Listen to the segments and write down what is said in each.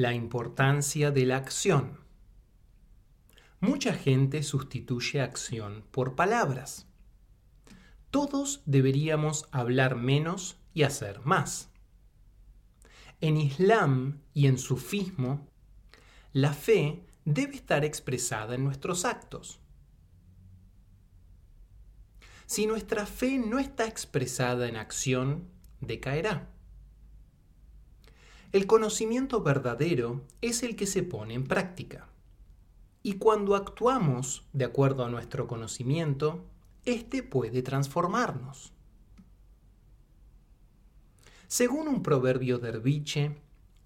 La importancia de la acción. Mucha gente sustituye acción por palabras. Todos deberíamos hablar menos y hacer más. En Islam y en sufismo, la fe debe estar expresada en nuestros actos. Si nuestra fe no está expresada en acción, decaerá. El conocimiento verdadero es el que se pone en práctica. Y cuando actuamos de acuerdo a nuestro conocimiento, éste puede transformarnos. Según un proverbio derviche,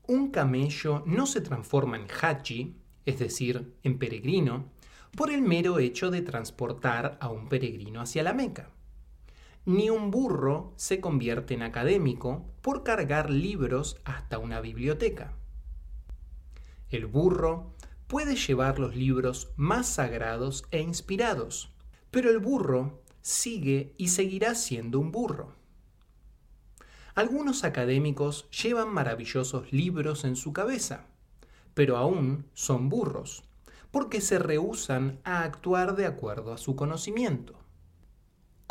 un camello no se transforma en hachi, es decir, en peregrino, por el mero hecho de transportar a un peregrino hacia la Meca. Ni un burro se convierte en académico por cargar libros hasta una biblioteca. El burro puede llevar los libros más sagrados e inspirados, pero el burro sigue y seguirá siendo un burro. Algunos académicos llevan maravillosos libros en su cabeza, pero aún son burros, porque se rehúsan a actuar de acuerdo a su conocimiento.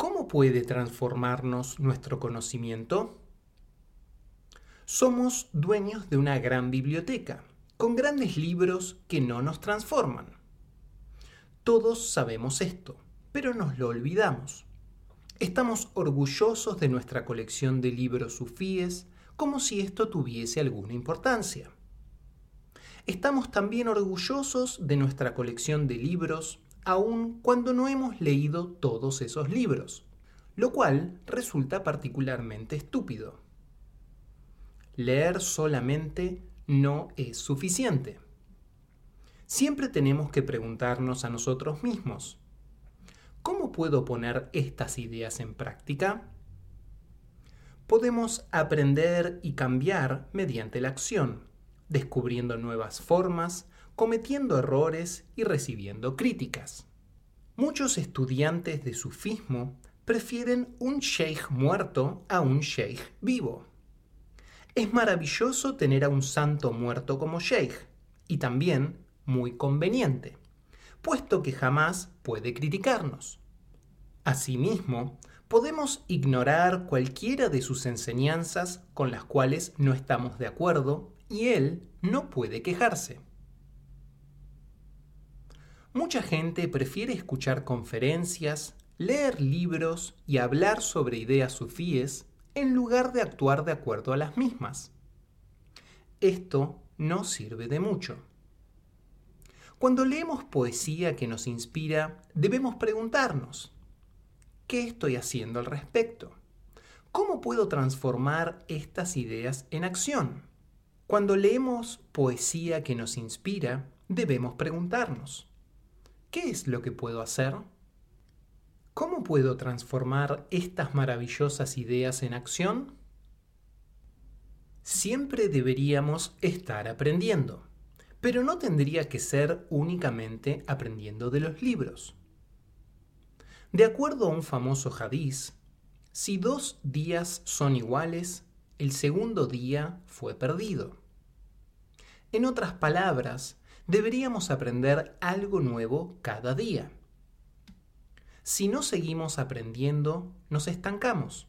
¿Cómo puede transformarnos nuestro conocimiento? Somos dueños de una gran biblioteca, con grandes libros que no nos transforman. Todos sabemos esto, pero nos lo olvidamos. Estamos orgullosos de nuestra colección de libros sufíes como si esto tuviese alguna importancia. Estamos también orgullosos de nuestra colección de libros aun cuando no hemos leído todos esos libros, lo cual resulta particularmente estúpido. Leer solamente no es suficiente. Siempre tenemos que preguntarnos a nosotros mismos, ¿Cómo puedo poner estas ideas en práctica? Podemos aprender y cambiar mediante la acción, descubriendo nuevas formas, cometiendo errores y recibiendo críticas. Muchos estudiantes de sufismo prefieren un sheikh muerto a un sheikh vivo. Es maravilloso tener a un santo muerto como sheikh y también muy conveniente puesto que jamás puede criticarnos. Asimismo, podemos ignorar cualquiera de sus enseñanzas con las cuales no estamos de acuerdo y él no puede quejarse. Mucha gente prefiere escuchar conferencias, leer libros y hablar sobre ideas sufíes en lugar de actuar de acuerdo a las mismas. Esto no sirve de mucho. Cuando leemos poesía que nos inspira, debemos preguntarnos, ¿qué estoy haciendo al respecto? ¿Cómo puedo transformar estas ideas en acción? Cuando leemos poesía que nos inspira, debemos preguntarnos, ¿qué es lo que puedo hacer? ¿Cómo puedo transformar estas maravillosas ideas en acción? Siempre deberíamos estar aprendiendo pero no tendría que ser únicamente aprendiendo de los libros. De acuerdo a un famoso hadiz, si dos días son iguales, el segundo día fue perdido. En otras palabras, deberíamos aprender algo nuevo cada día. Si no seguimos aprendiendo, nos estancamos.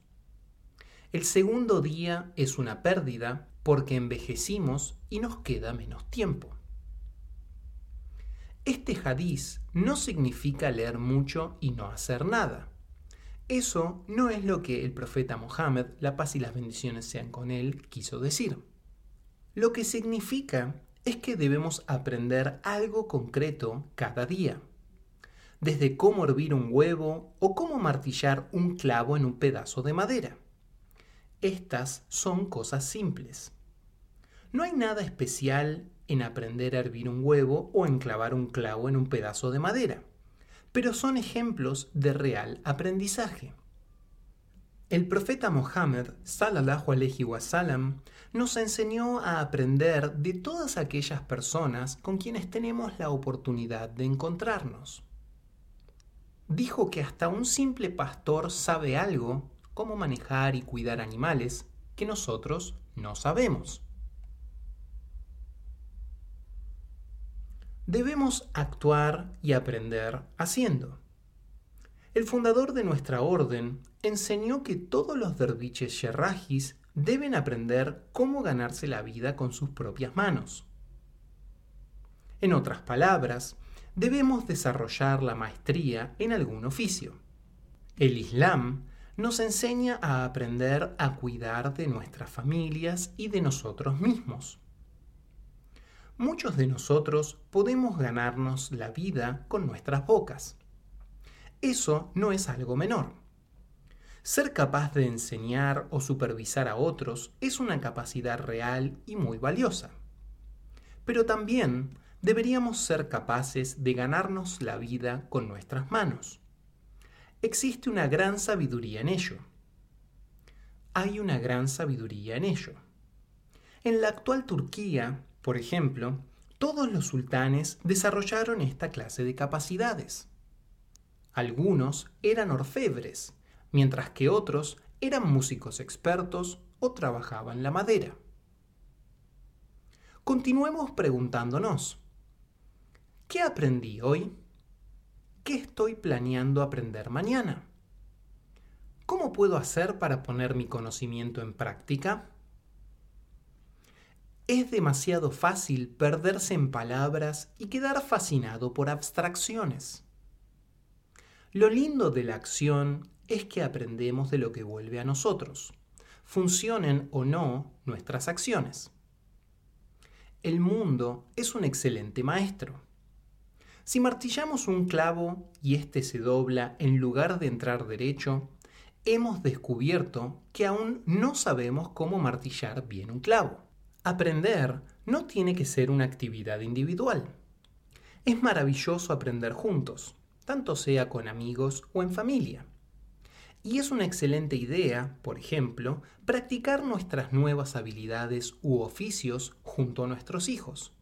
El segundo día es una pérdida porque envejecimos y nos queda menos tiempo. Este hadiz no significa leer mucho y no hacer nada. Eso no es lo que el profeta Mohammed, la paz y las bendiciones sean con él, quiso decir. Lo que significa es que debemos aprender algo concreto cada día. Desde cómo hervir un huevo o cómo martillar un clavo en un pedazo de madera. Estas son cosas simples. No hay nada especial en aprender a hervir un huevo o en clavar un clavo en un pedazo de madera, pero son ejemplos de real aprendizaje. El profeta Mohammed, sallallahu alaihi wasallam, nos enseñó a aprender de todas aquellas personas con quienes tenemos la oportunidad de encontrarnos. Dijo que hasta un simple pastor sabe algo, cómo manejar y cuidar animales, que nosotros no sabemos. Debemos actuar y aprender haciendo. El fundador de nuestra orden enseñó que todos los derviches yerrajis deben aprender cómo ganarse la vida con sus propias manos. En otras palabras, debemos desarrollar la maestría en algún oficio. El Islam nos enseña a aprender a cuidar de nuestras familias y de nosotros mismos. Muchos de nosotros podemos ganarnos la vida con nuestras bocas. Eso no es algo menor. Ser capaz de enseñar o supervisar a otros es una capacidad real y muy valiosa. Pero también deberíamos ser capaces de ganarnos la vida con nuestras manos. Existe una gran sabiduría en ello. Hay una gran sabiduría en ello. En la actual Turquía, por ejemplo, todos los sultanes desarrollaron esta clase de capacidades. Algunos eran orfebres, mientras que otros eran músicos expertos o trabajaban la madera. Continuemos preguntándonos, ¿qué aprendí hoy? ¿Qué estoy planeando aprender mañana? ¿Cómo puedo hacer para poner mi conocimiento en práctica? Es demasiado fácil perderse en palabras y quedar fascinado por abstracciones. Lo lindo de la acción es que aprendemos de lo que vuelve a nosotros, funcionen o no nuestras acciones. El mundo es un excelente maestro. Si martillamos un clavo y éste se dobla en lugar de entrar derecho, hemos descubierto que aún no sabemos cómo martillar bien un clavo. Aprender no tiene que ser una actividad individual. Es maravilloso aprender juntos tanto sea con amigos o en familia. Y es una excelente idea, por ejemplo, practicar nuestras nuevas habilidades u oficios junto a nuestros hijos.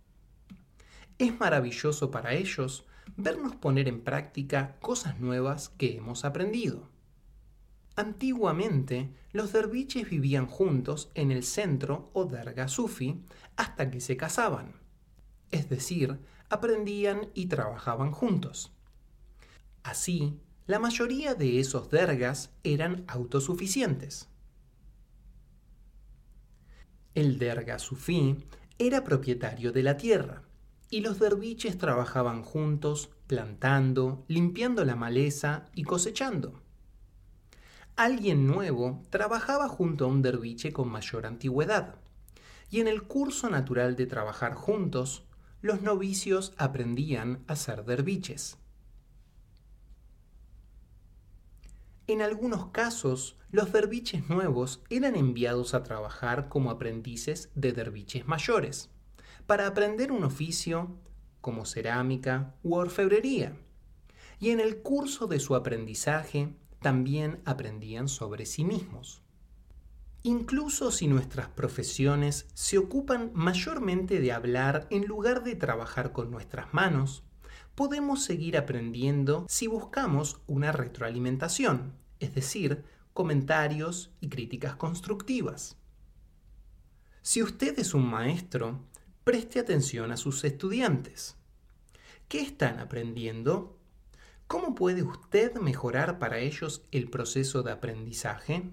Es maravilloso para ellos vernos poner en práctica cosas nuevas que hemos aprendido. Antiguamente, los derviches vivían juntos en el centro o derga sufi hasta que se casaban. Es decir, aprendían y trabajaban juntos. Así, la mayoría de esos dergas eran autosuficientes. El derga sufí era propietario de la tierra y los derviches trabajaban juntos plantando, limpiando la maleza y cosechando. Alguien nuevo trabajaba junto a un derviche con mayor antigüedad y en el curso natural de trabajar juntos, los novicios aprendían a ser derviches. En algunos casos, los derviches nuevos eran enviados a trabajar como aprendices de derviches mayores, para aprender un oficio como cerámica u orfebrería. Y en el curso de su aprendizaje también aprendían sobre sí mismos. Incluso si nuestras profesiones se ocupan mayormente de hablar en lugar de trabajar con nuestras manos, podemos seguir aprendiendo si buscamos una retroalimentación, es decir, comentarios y críticas constructivas. Si usted es un maestro, preste atención a sus estudiantes. ¿Qué están aprendiendo? ¿Cómo puede usted mejorar para ellos el proceso de aprendizaje?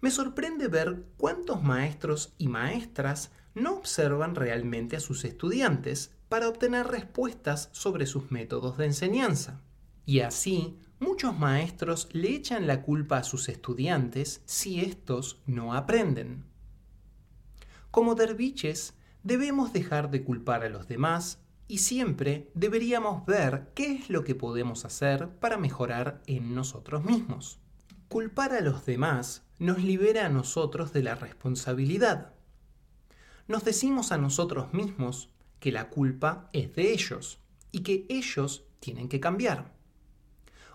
Me sorprende ver cuántos maestros y maestras no observan realmente a sus estudiantes para obtener respuestas sobre sus métodos de enseñanza. Y así, muchos maestros le echan la culpa a sus estudiantes si estos no aprenden. Como derviches, debemos dejar de culpar a los demás y siempre deberíamos ver qué es lo que podemos hacer para mejorar en nosotros mismos. Culpar a los demás nos libera a nosotros de la responsabilidad. Nos decimos a nosotros mismos que la culpa es de ellos y que ellos tienen que cambiar.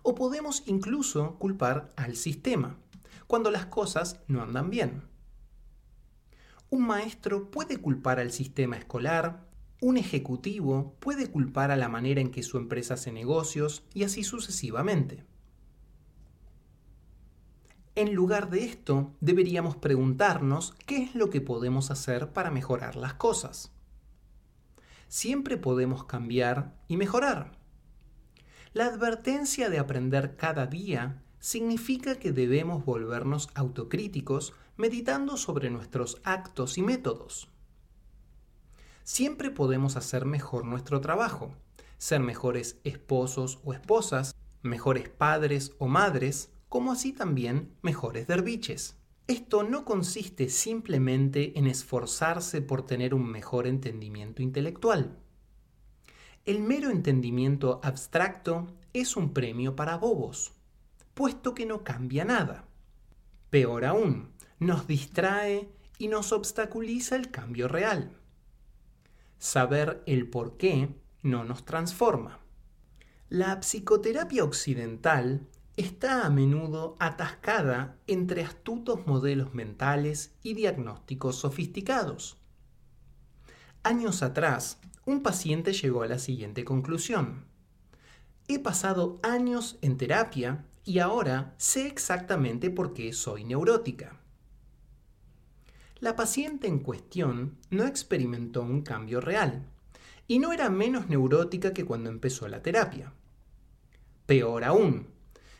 O podemos incluso culpar al sistema, cuando las cosas no andan bien. Un maestro puede culpar al sistema escolar, un ejecutivo puede culpar a la manera en que su empresa hace negocios y así sucesivamente. En lugar de esto, deberíamos preguntarnos qué es lo que podemos hacer para mejorar las cosas. Siempre podemos cambiar y mejorar. La advertencia de aprender cada día significa que debemos volvernos autocríticos meditando sobre nuestros actos y métodos. Siempre podemos hacer mejor nuestro trabajo, ser mejores esposos o esposas, mejores padres o madres, como así también mejores derviches. Esto no consiste simplemente en esforzarse por tener un mejor entendimiento intelectual. El mero entendimiento abstracto es un premio para bobos, puesto que no cambia nada. Peor aún, nos distrae y nos obstaculiza el cambio real. Saber el por qué no nos transforma. La psicoterapia occidental está a menudo atascada entre astutos modelos mentales y diagnósticos sofisticados. Años atrás, un paciente llegó a la siguiente conclusión. He pasado años en terapia y ahora sé exactamente por qué soy neurótica. La paciente en cuestión no experimentó un cambio real y no era menos neurótica que cuando empezó la terapia. Peor aún,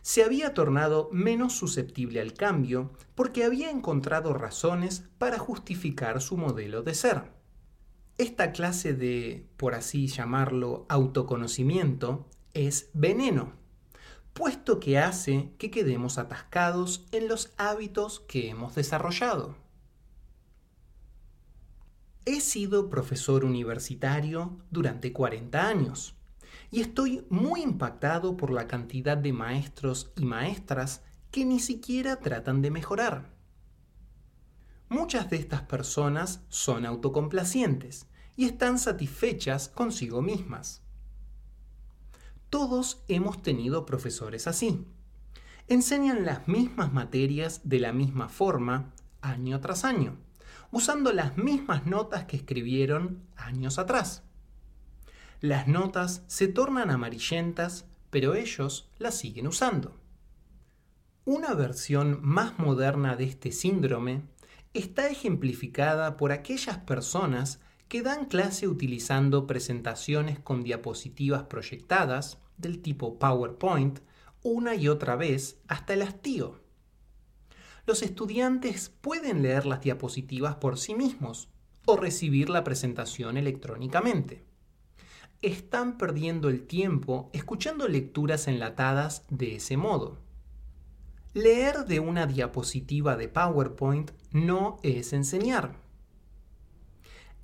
se había tornado menos susceptible al cambio porque había encontrado razones para justificar su modelo de ser. Esta clase de, por así llamarlo, autoconocimiento es veneno, puesto que hace que quedemos atascados en los hábitos que hemos desarrollado. He sido profesor universitario durante 40 años y estoy muy impactado por la cantidad de maestros y maestras que ni siquiera tratan de mejorar. Muchas de estas personas son autocomplacientes y están satisfechas consigo mismas. Todos hemos tenido profesores así. Enseñan las mismas materias de la misma forma año tras año, usando las mismas notas que escribieron años atrás. Las notas se tornan amarillentas, pero ellos las siguen usando. Una versión más moderna de este síndrome está ejemplificada por aquellas personas que dan clase utilizando presentaciones con diapositivas proyectadas del tipo PowerPoint una y otra vez hasta el hastío. Los estudiantes pueden leer las diapositivas por sí mismos o recibir la presentación electrónicamente están perdiendo el tiempo escuchando lecturas enlatadas de ese modo. Leer de una diapositiva de PowerPoint no es enseñar.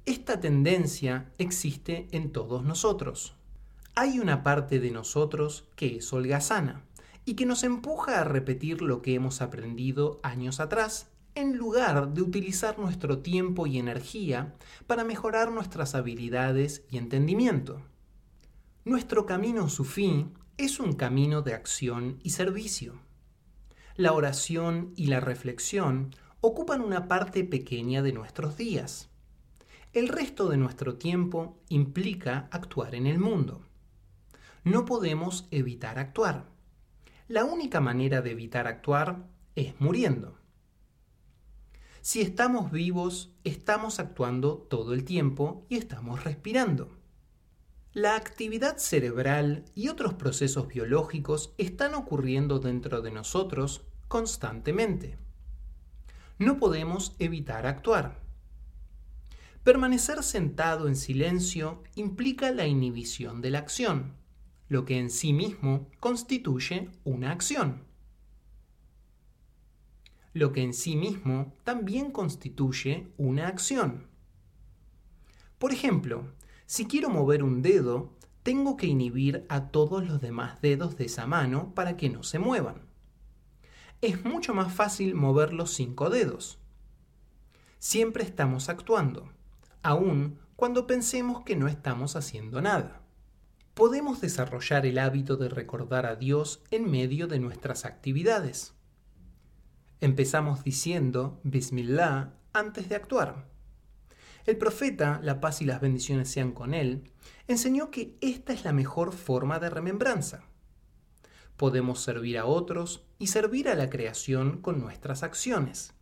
Esta tendencia existe en todos nosotros. Hay una parte de nosotros que es holgazana y que nos empuja a repetir lo que hemos aprendido años atrás en lugar de utilizar nuestro tiempo y energía para mejorar nuestras habilidades y entendimiento. Nuestro camino su fin es un camino de acción y servicio. La oración y la reflexión ocupan una parte pequeña de nuestros días. El resto de nuestro tiempo implica actuar en el mundo. No podemos evitar actuar. La única manera de evitar actuar es muriendo. Si estamos vivos, estamos actuando todo el tiempo y estamos respirando. La actividad cerebral y otros procesos biológicos están ocurriendo dentro de nosotros constantemente. No podemos evitar actuar. Permanecer sentado en silencio implica la inhibición de la acción, lo que en sí mismo constituye una acción. Lo que en sí mismo también constituye una acción. Por ejemplo, si quiero mover un dedo, tengo que inhibir a todos los demás dedos de esa mano para que no se muevan. Es mucho más fácil mover los cinco dedos. Siempre estamos actuando, aun cuando pensemos que no estamos haciendo nada. Podemos desarrollar el hábito de recordar a Dios en medio de nuestras actividades. Empezamos diciendo Bismillah antes de actuar. El profeta, la paz y las bendiciones sean con él, enseñó que esta es la mejor forma de remembranza. Podemos servir a otros y servir a la creación con nuestras acciones.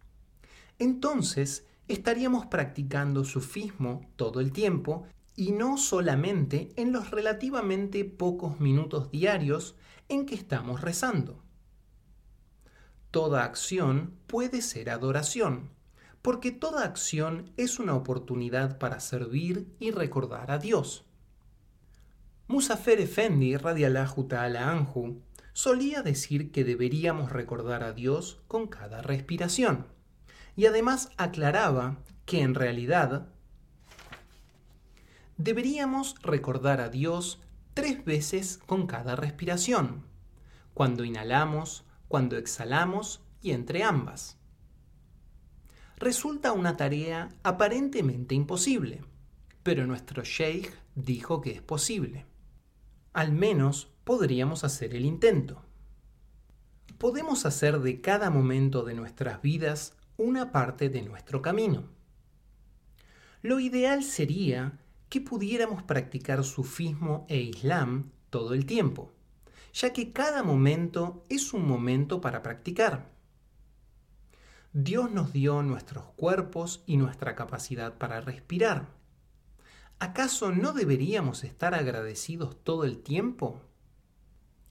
Entonces, estaríamos practicando sufismo todo el tiempo y no solamente en los relativamente pocos minutos diarios en que estamos rezando. Toda acción puede ser adoración, porque toda acción es una oportunidad para servir y recordar a Dios. Musafer Efendi, radiallahu ta'ala anhu, solía decir que deberíamos recordar a Dios con cada respiración. Y además aclaraba que en realidad deberíamos recordar a Dios tres veces con cada respiración, cuando inhalamos, cuando exhalamos y entre ambas. Resulta una tarea aparentemente imposible, pero nuestro sheikh dijo que es posible. Al menos podríamos hacer el intento. Podemos hacer de cada momento de nuestras vidas una parte de nuestro camino. Lo ideal sería que pudiéramos practicar sufismo e islam todo el tiempo, ya que cada momento es un momento para practicar. Dios nos dio nuestros cuerpos y nuestra capacidad para respirar. ¿Acaso no deberíamos estar agradecidos todo el tiempo?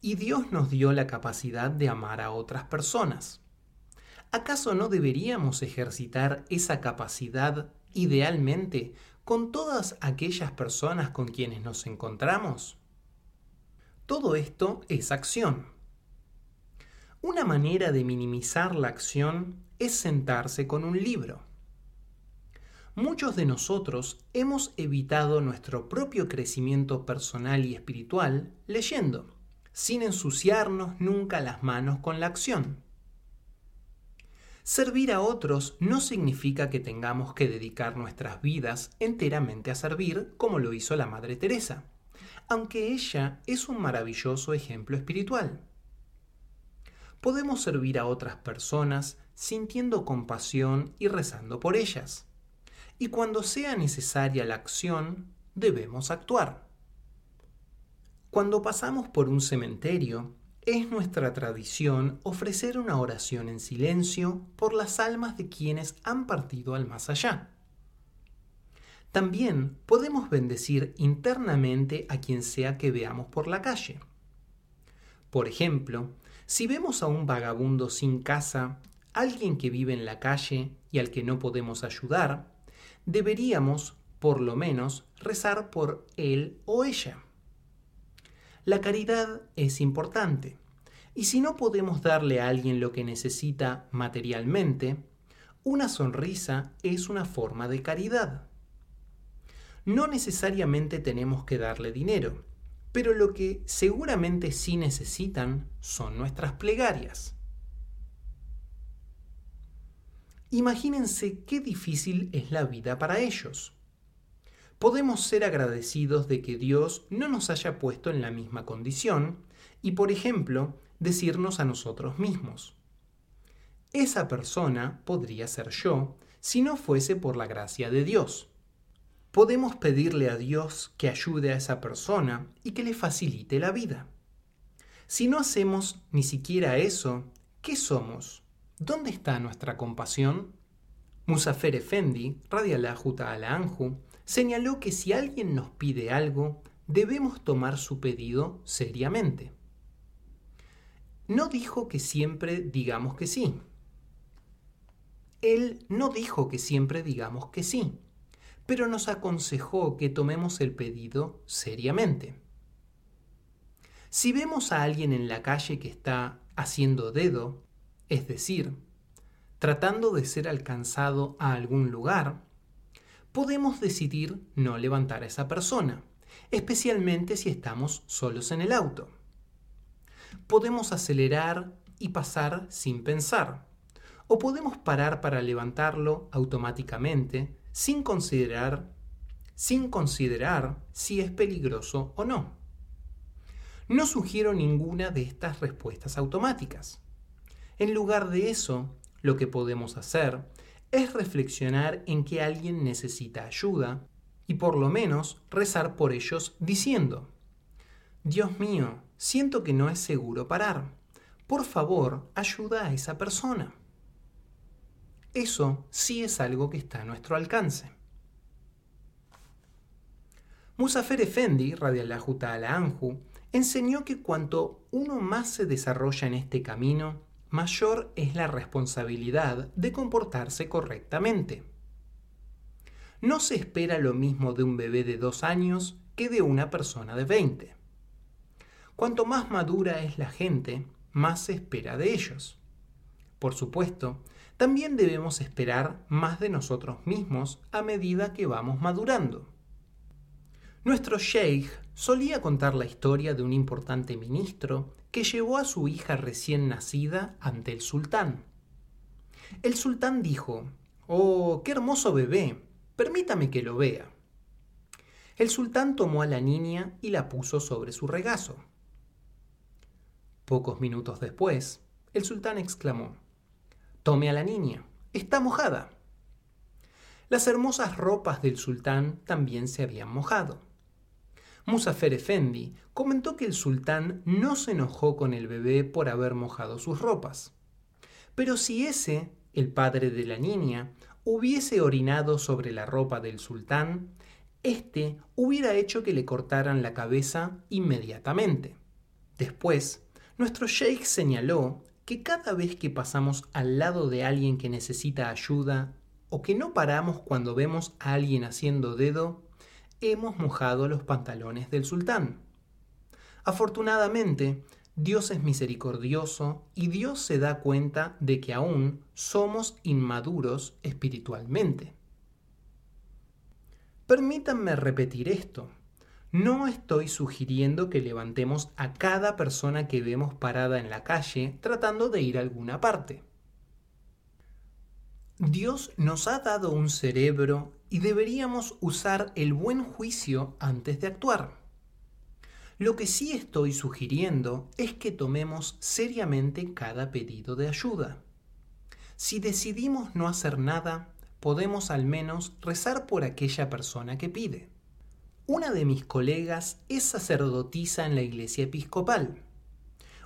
Y Dios nos dio la capacidad de amar a otras personas. ¿Acaso no deberíamos ejercitar esa capacidad idealmente con todas aquellas personas con quienes nos encontramos? Todo esto es acción. Una manera de minimizar la acción es sentarse con un libro. Muchos de nosotros hemos evitado nuestro propio crecimiento personal y espiritual leyendo sin ensuciarnos nunca las manos con la acción. Servir a otros no significa que tengamos que dedicar nuestras vidas enteramente a servir como lo hizo la Madre Teresa, aunque ella es un maravilloso ejemplo espiritual. Podemos servir a otras personas sintiendo compasión y rezando por ellas. Y cuando sea necesaria la acción, debemos actuar. Cuando pasamos por un cementerio, es nuestra tradición ofrecer una oración en silencio por las almas de quienes han partido al más allá. También podemos bendecir internamente a quien sea que veamos por la calle. Por ejemplo, si vemos a un vagabundo sin casa, alguien que vive en la calle y al que no podemos ayudar, deberíamos, por lo menos, rezar por él o ella. La caridad es importante. Y si no podemos darle a alguien lo que necesita materialmente, una sonrisa es una forma de caridad. No necesariamente tenemos que darle dinero, pero lo que seguramente sí necesitan son nuestras plegarias. Imagínense qué difícil es la vida para ellos podemos ser agradecidos de que Dios no nos haya puesto en la misma condición y, por ejemplo, decirnos a nosotros mismos, esa persona podría ser yo si no fuese por la gracia de Dios. Podemos pedirle a Dios que ayude a esa persona y que le facilite la vida. Si no hacemos ni siquiera eso, ¿qué somos? ¿Dónde está nuestra compasión? Musafer Efendi, radiallahu ta'ala anhu, señaló que si alguien nos pide algo, debemos tomar su pedido seriamente. No dijo que siempre digamos que sí. Él no dijo que siempre digamos que sí, pero nos aconsejó que tomemos el pedido seriamente. Si vemos a alguien en la calle que está haciendo dedo, es decir, tratando de ser alcanzado a algún lugar, podemos decidir no levantar a esa persona, especialmente si estamos solos en el auto. Podemos acelerar y pasar sin pensar, o podemos parar para levantarlo automáticamente sin considerar sin considerar si es peligroso o no. No sugiero ninguna de estas respuestas automáticas. En lugar de eso, lo que podemos hacer es reflexionar en que alguien necesita ayuda y por lo menos rezar por ellos diciendo, Dios mío, siento que no es seguro parar. Por favor, ayuda a esa persona. Eso sí es algo que está a nuestro alcance. Musafer Efendi, radiallahu ta'ala anhu, enseñó que cuanto uno más se desarrolla en este camino, mayor es la responsabilidad de comportarse correctamente. No se espera lo mismo de un bebé de dos años que de una persona de 20. Cuanto más madura es la gente, más se espera de ellos. Por supuesto, también debemos esperar más de nosotros mismos a medida que vamos madurando. Nuestro sheikh solía contar la historia de un importante ministro que llevó a su hija recién nacida ante el sultán. El sultán dijo, Oh, qué hermoso bebé, permítame que lo vea. El sultán tomó a la niña y la puso sobre su regazo. Pocos minutos después, el sultán exclamó, Tome a la niña, está mojada. Las hermosas ropas del sultán también se habían mojado. Musafer Efendi comentó que el sultán no se enojó con el bebé por haber mojado sus ropas. Pero si ese, el padre de la niña, hubiese orinado sobre la ropa del sultán, éste hubiera hecho que le cortaran la cabeza inmediatamente. Después, nuestro sheikh señaló que cada vez que pasamos al lado de alguien que necesita ayuda o que no paramos cuando vemos a alguien haciendo dedo, hemos mojado los pantalones del sultán. Afortunadamente, Dios es misericordioso y Dios se da cuenta de que aún somos inmaduros espiritualmente. Permítanme repetir esto. No estoy sugiriendo que levantemos a cada persona que vemos parada en la calle tratando de ir a alguna parte. Dios nos ha dado un cerebro y deberíamos usar el buen juicio antes de actuar. Lo que sí estoy sugiriendo es que tomemos seriamente cada pedido de ayuda. Si decidimos no hacer nada, podemos al menos rezar por aquella persona que pide. Una de mis colegas es sacerdotisa en la iglesia episcopal.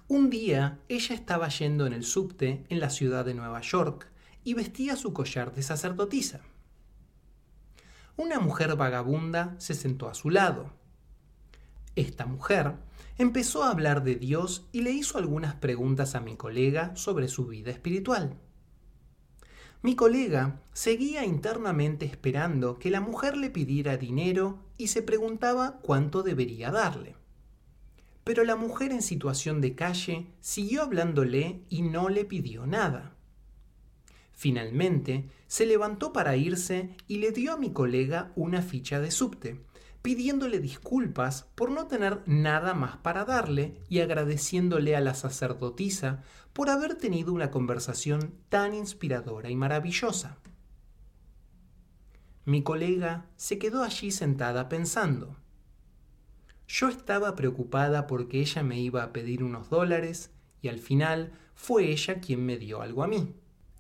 Un día ella estaba yendo en el subte en la ciudad de Nueva York y vestía su collar de sacerdotisa. Una mujer vagabunda se sentó a su lado. Esta mujer empezó a hablar de Dios y le hizo algunas preguntas a mi colega sobre su vida espiritual. Mi colega seguía internamente esperando que la mujer le pidiera dinero y se preguntaba cuánto debería darle. Pero la mujer en situación de calle siguió hablándole y no le pidió nada. Finalmente, se levantó para irse y le dio a mi colega una ficha de subte, pidiéndole disculpas por no tener nada más para darle y agradeciéndole a la sacerdotisa por haber tenido una conversación tan inspiradora y maravillosa. Mi colega se quedó allí sentada pensando. Yo estaba preocupada porque ella me iba a pedir unos dólares y al final fue ella quien me dio algo a mí.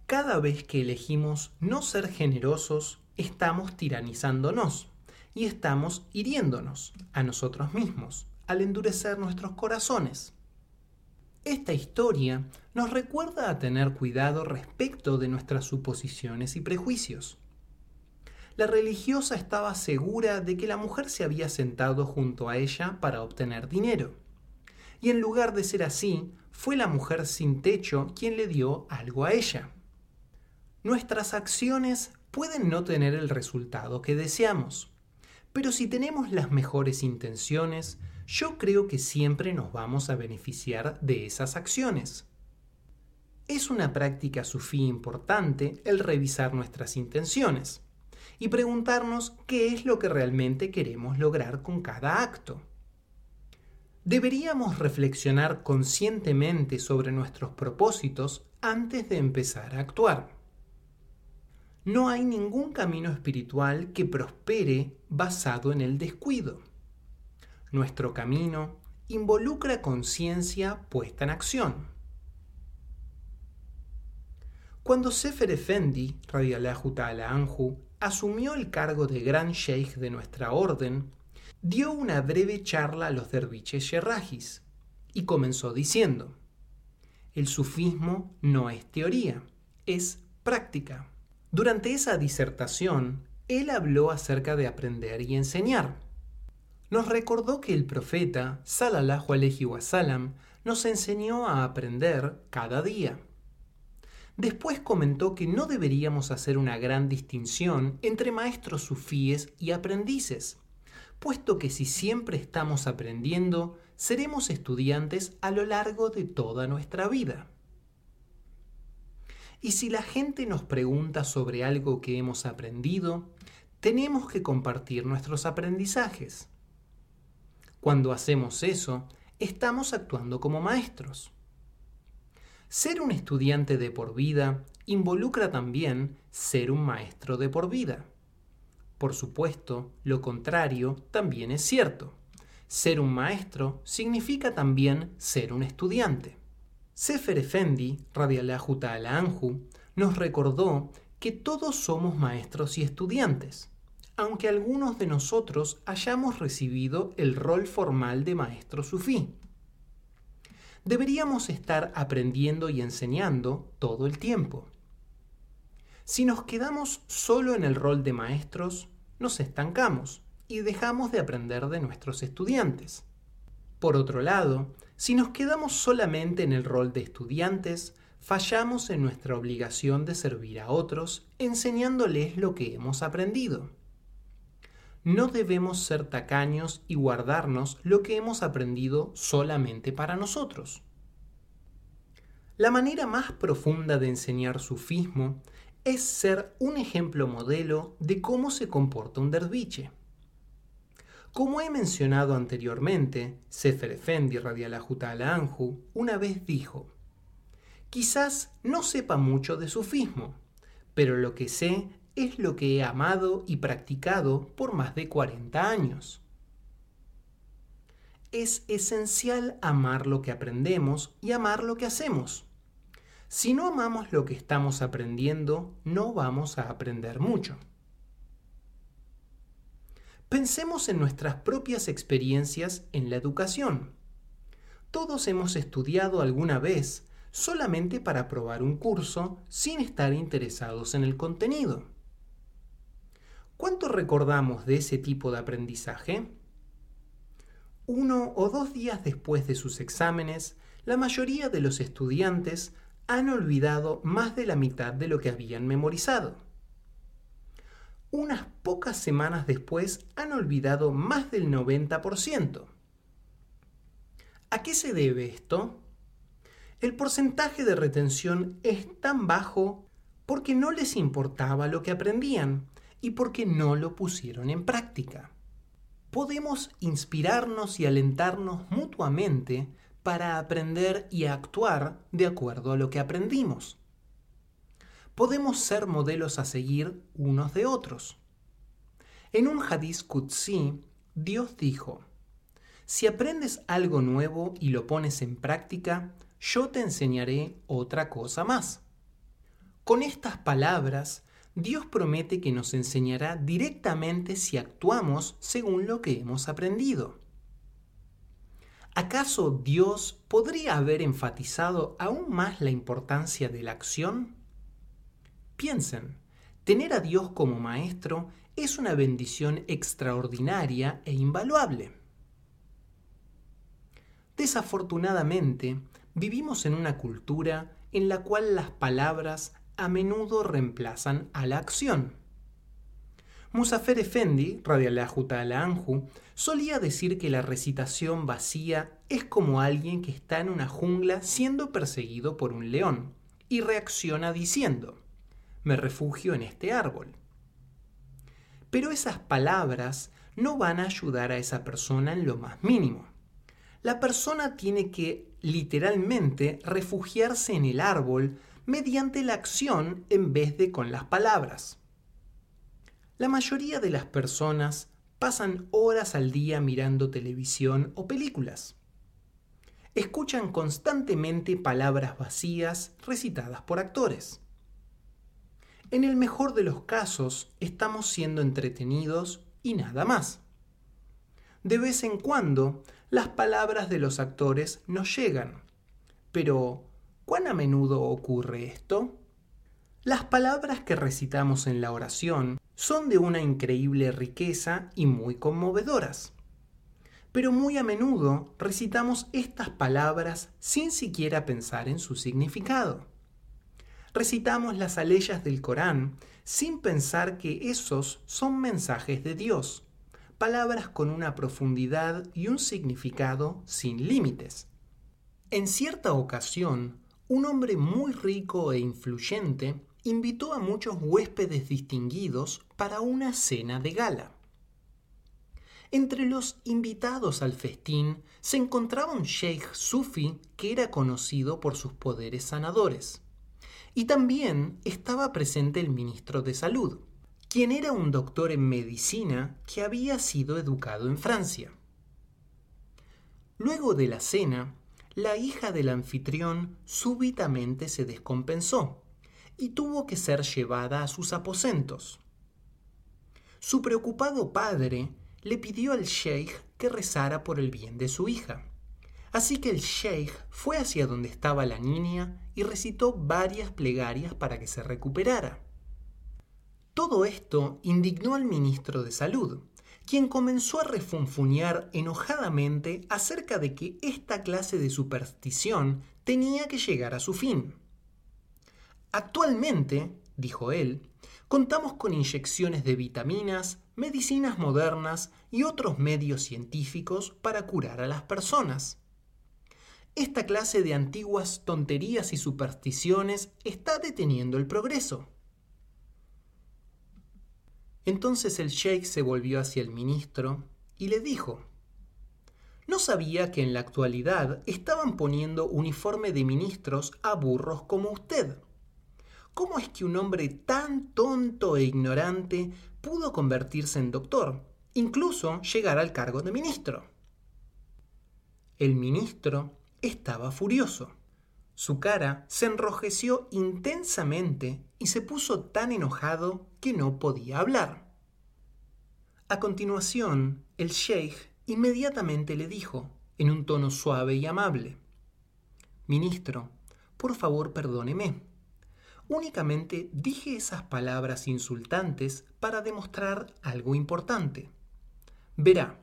Cada vez que elegimos no ser generosos, estamos tiranizándonos y estamos hiriéndonos a nosotros mismos al endurecer nuestros corazones. Esta historia nos recuerda a tener cuidado respecto de nuestras suposiciones y prejuicios. La religiosa estaba segura de que la mujer se había sentado junto a ella para obtener dinero. Y en lugar de ser así, fue la mujer sin techo quien le dio algo a ella. Nuestras acciones pueden no tener el resultado que deseamos, pero si tenemos las mejores intenciones, yo creo que siempre nos vamos a beneficiar de esas acciones. Es una práctica sufí importante el revisar nuestras intenciones y preguntarnos qué es lo que realmente queremos lograr con cada acto. Deberíamos reflexionar conscientemente sobre nuestros propósitos antes de empezar a actuar. No hay ningún camino espiritual que prospere basado en el descuido. Nuestro camino involucra conciencia puesta en acción. Cuando Sefer Efendi, radiallahu ta'ala anhu, asumió el cargo de gran sheikh de nuestra orden, dio una breve charla a los derviches yerrajis y comenzó diciendo, el sufismo no es teoría, es práctica. Durante esa disertación, él habló acerca de aprender y enseñar. nos recordó que el profeta, Salallahu alaihi wasallam, nos enseñó a aprender cada día. Después comentó que no deberíamos hacer una gran distinción entre maestros sufíes y aprendices, puesto que si siempre estamos aprendiendo, seremos estudiantes a lo largo de toda nuestra vida. Y si la gente nos pregunta sobre algo que hemos aprendido, tenemos que compartir nuestros aprendizajes. Cuando hacemos eso, estamos actuando como maestros. Ser un estudiante de por vida involucra también ser un maestro de por vida. Por supuesto, lo contrario también es cierto. Ser un maestro significa también ser un estudiante. Sefer Efendi, radiallahu ta'ala anhu, nos recordó que todos somos maestros y estudiantes, aunque algunos de nosotros hayamos recibido el rol formal de maestro sufí deberíamos estar aprendiendo y enseñando todo el tiempo. Si nos quedamos solo en el rol de maestros, nos estancamos y dejamos de aprender de nuestros estudiantes. Por otro lado, si nos quedamos solamente en el rol de estudiantes, fallamos en nuestra obligación de servir a otros enseñándoles lo que hemos aprendido. No debemos ser tacaños y guardarnos lo que hemos aprendido solamente para nosotros. La manera más profunda de enseñar sufismo es ser un ejemplo modelo de cómo se comporta un derviche. Como he mencionado anteriormente, Sefer Efendi radiallahu ta'ala anhu una vez dijo: Quizás no sepa mucho de sufismo, pero lo que sé es lo que he amado y practicado por más de 40 años. Es esencial amar lo que aprendemos y amar lo que hacemos. Si no amamos lo que estamos aprendiendo, no vamos a aprender mucho. Pensemos en nuestras propias experiencias en la educación. Todos hemos estudiado alguna vez solamente para probar un curso sin estar interesados en el contenido. ¿Cuánto recordamos de ese tipo de aprendizaje? Uno o dos días después de sus exámenes, la mayoría de los estudiantes han olvidado más de la mitad de lo que habían memorizado. Unas pocas semanas después han olvidado más del 90%. ¿A qué se debe esto? El porcentaje de retención es tan bajo porque no les importaba lo que aprendían y porque no lo pusieron en práctica. Podemos inspirarnos y alentarnos mutuamente para aprender y actuar de acuerdo a lo que aprendimos. Podemos ser modelos a seguir unos de otros. En un hadith Qudsi, Dios dijo, si aprendes algo nuevo y lo pones en práctica, yo te enseñaré otra cosa más. Con estas palabras, Dios promete que nos enseñará directamente si actuamos según lo que hemos aprendido. ¿Acaso Dios podría haber enfatizado aún más la importancia de la acción? Piensen, tener a Dios como maestro es una bendición extraordinaria e invaluable. Desafortunadamente, vivimos en una cultura en la cual las palabras a menudo reemplazan a la acción. Musafer Efendi, ta'ala anhu, solía decir que la recitación vacía es como alguien que está en una jungla siendo perseguido por un león y reacciona diciendo, me refugio en este árbol. Pero esas palabras no van a ayudar a esa persona en lo más mínimo. La persona tiene que literalmente refugiarse en el árbol mediante la acción en vez de con las palabras. La mayoría de las personas pasan horas al día mirando televisión o películas. Escuchan constantemente palabras vacías recitadas por actores. En el mejor de los casos estamos siendo entretenidos y nada más. De vez en cuando las palabras de los actores nos llegan, pero ¿Cuán a menudo ocurre esto? Las palabras que recitamos en la oración son de una increíble riqueza y muy conmovedoras. pero muy a menudo recitamos estas palabras sin siquiera pensar en su significado. Recitamos las aleyas del Corán sin pensar que esos son mensajes de Dios, palabras con una profundidad y un significado sin límites. En cierta ocasión, un hombre muy rico e influyente invitó a muchos huéspedes distinguidos para una cena de gala. Entre los invitados al festín se encontraba un sheikh sufi que era conocido por sus poderes sanadores. Y también estaba presente el ministro de Salud, quien era un doctor en medicina que había sido educado en Francia. Luego de la cena, la hija del anfitrión súbitamente se descompensó y tuvo que ser llevada a sus aposentos. Su preocupado padre le pidió al sheikh que rezara por el bien de su hija. Así que el sheikh fue hacia donde estaba la niña y recitó varias plegarias para que se recuperara. Todo esto indignó al ministro de Salud, quien comenzó a refunfuñar enojadamente acerca de que esta clase de superstición tenía que llegar a su fin. Actualmente, dijo él, contamos con inyecciones de vitaminas, medicinas modernas y otros medios científicos para curar a las personas. Esta clase de antiguas tonterías y supersticiones está deteniendo el progreso. Entonces el sheikh se volvió hacia el ministro y le dijo, ¿no sabía que en la actualidad estaban poniendo uniforme de ministros a burros como usted? ¿Cómo es que un hombre tan tonto e ignorante pudo convertirse en doctor, incluso llegar al cargo de ministro? El ministro estaba furioso. Su cara se enrojeció intensamente y se puso tan enojado que no podía hablar. A continuación, el sheikh inmediatamente le dijo, en un tono suave y amable, Ministro, por favor perdóneme. Únicamente dije esas palabras insultantes para demostrar algo importante. Verá,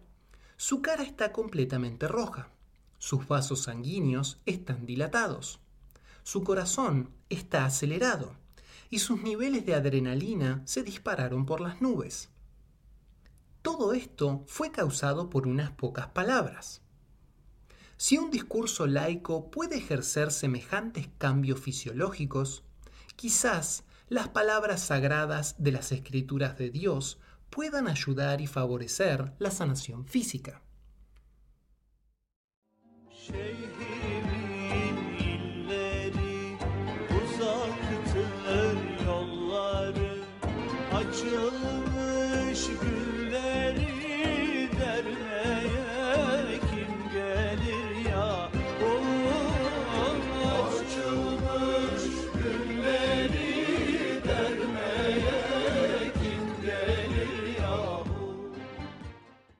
su cara está completamente roja, sus vasos sanguíneos están dilatados, su corazón está acelerado y sus niveles de adrenalina se dispararon por las nubes. Todo esto fue causado por unas pocas palabras. Si un discurso laico puede ejercer semejantes cambios fisiológicos, quizás las palabras sagradas de las escrituras de Dios puedan ayudar y favorecer la sanación física. şeyhi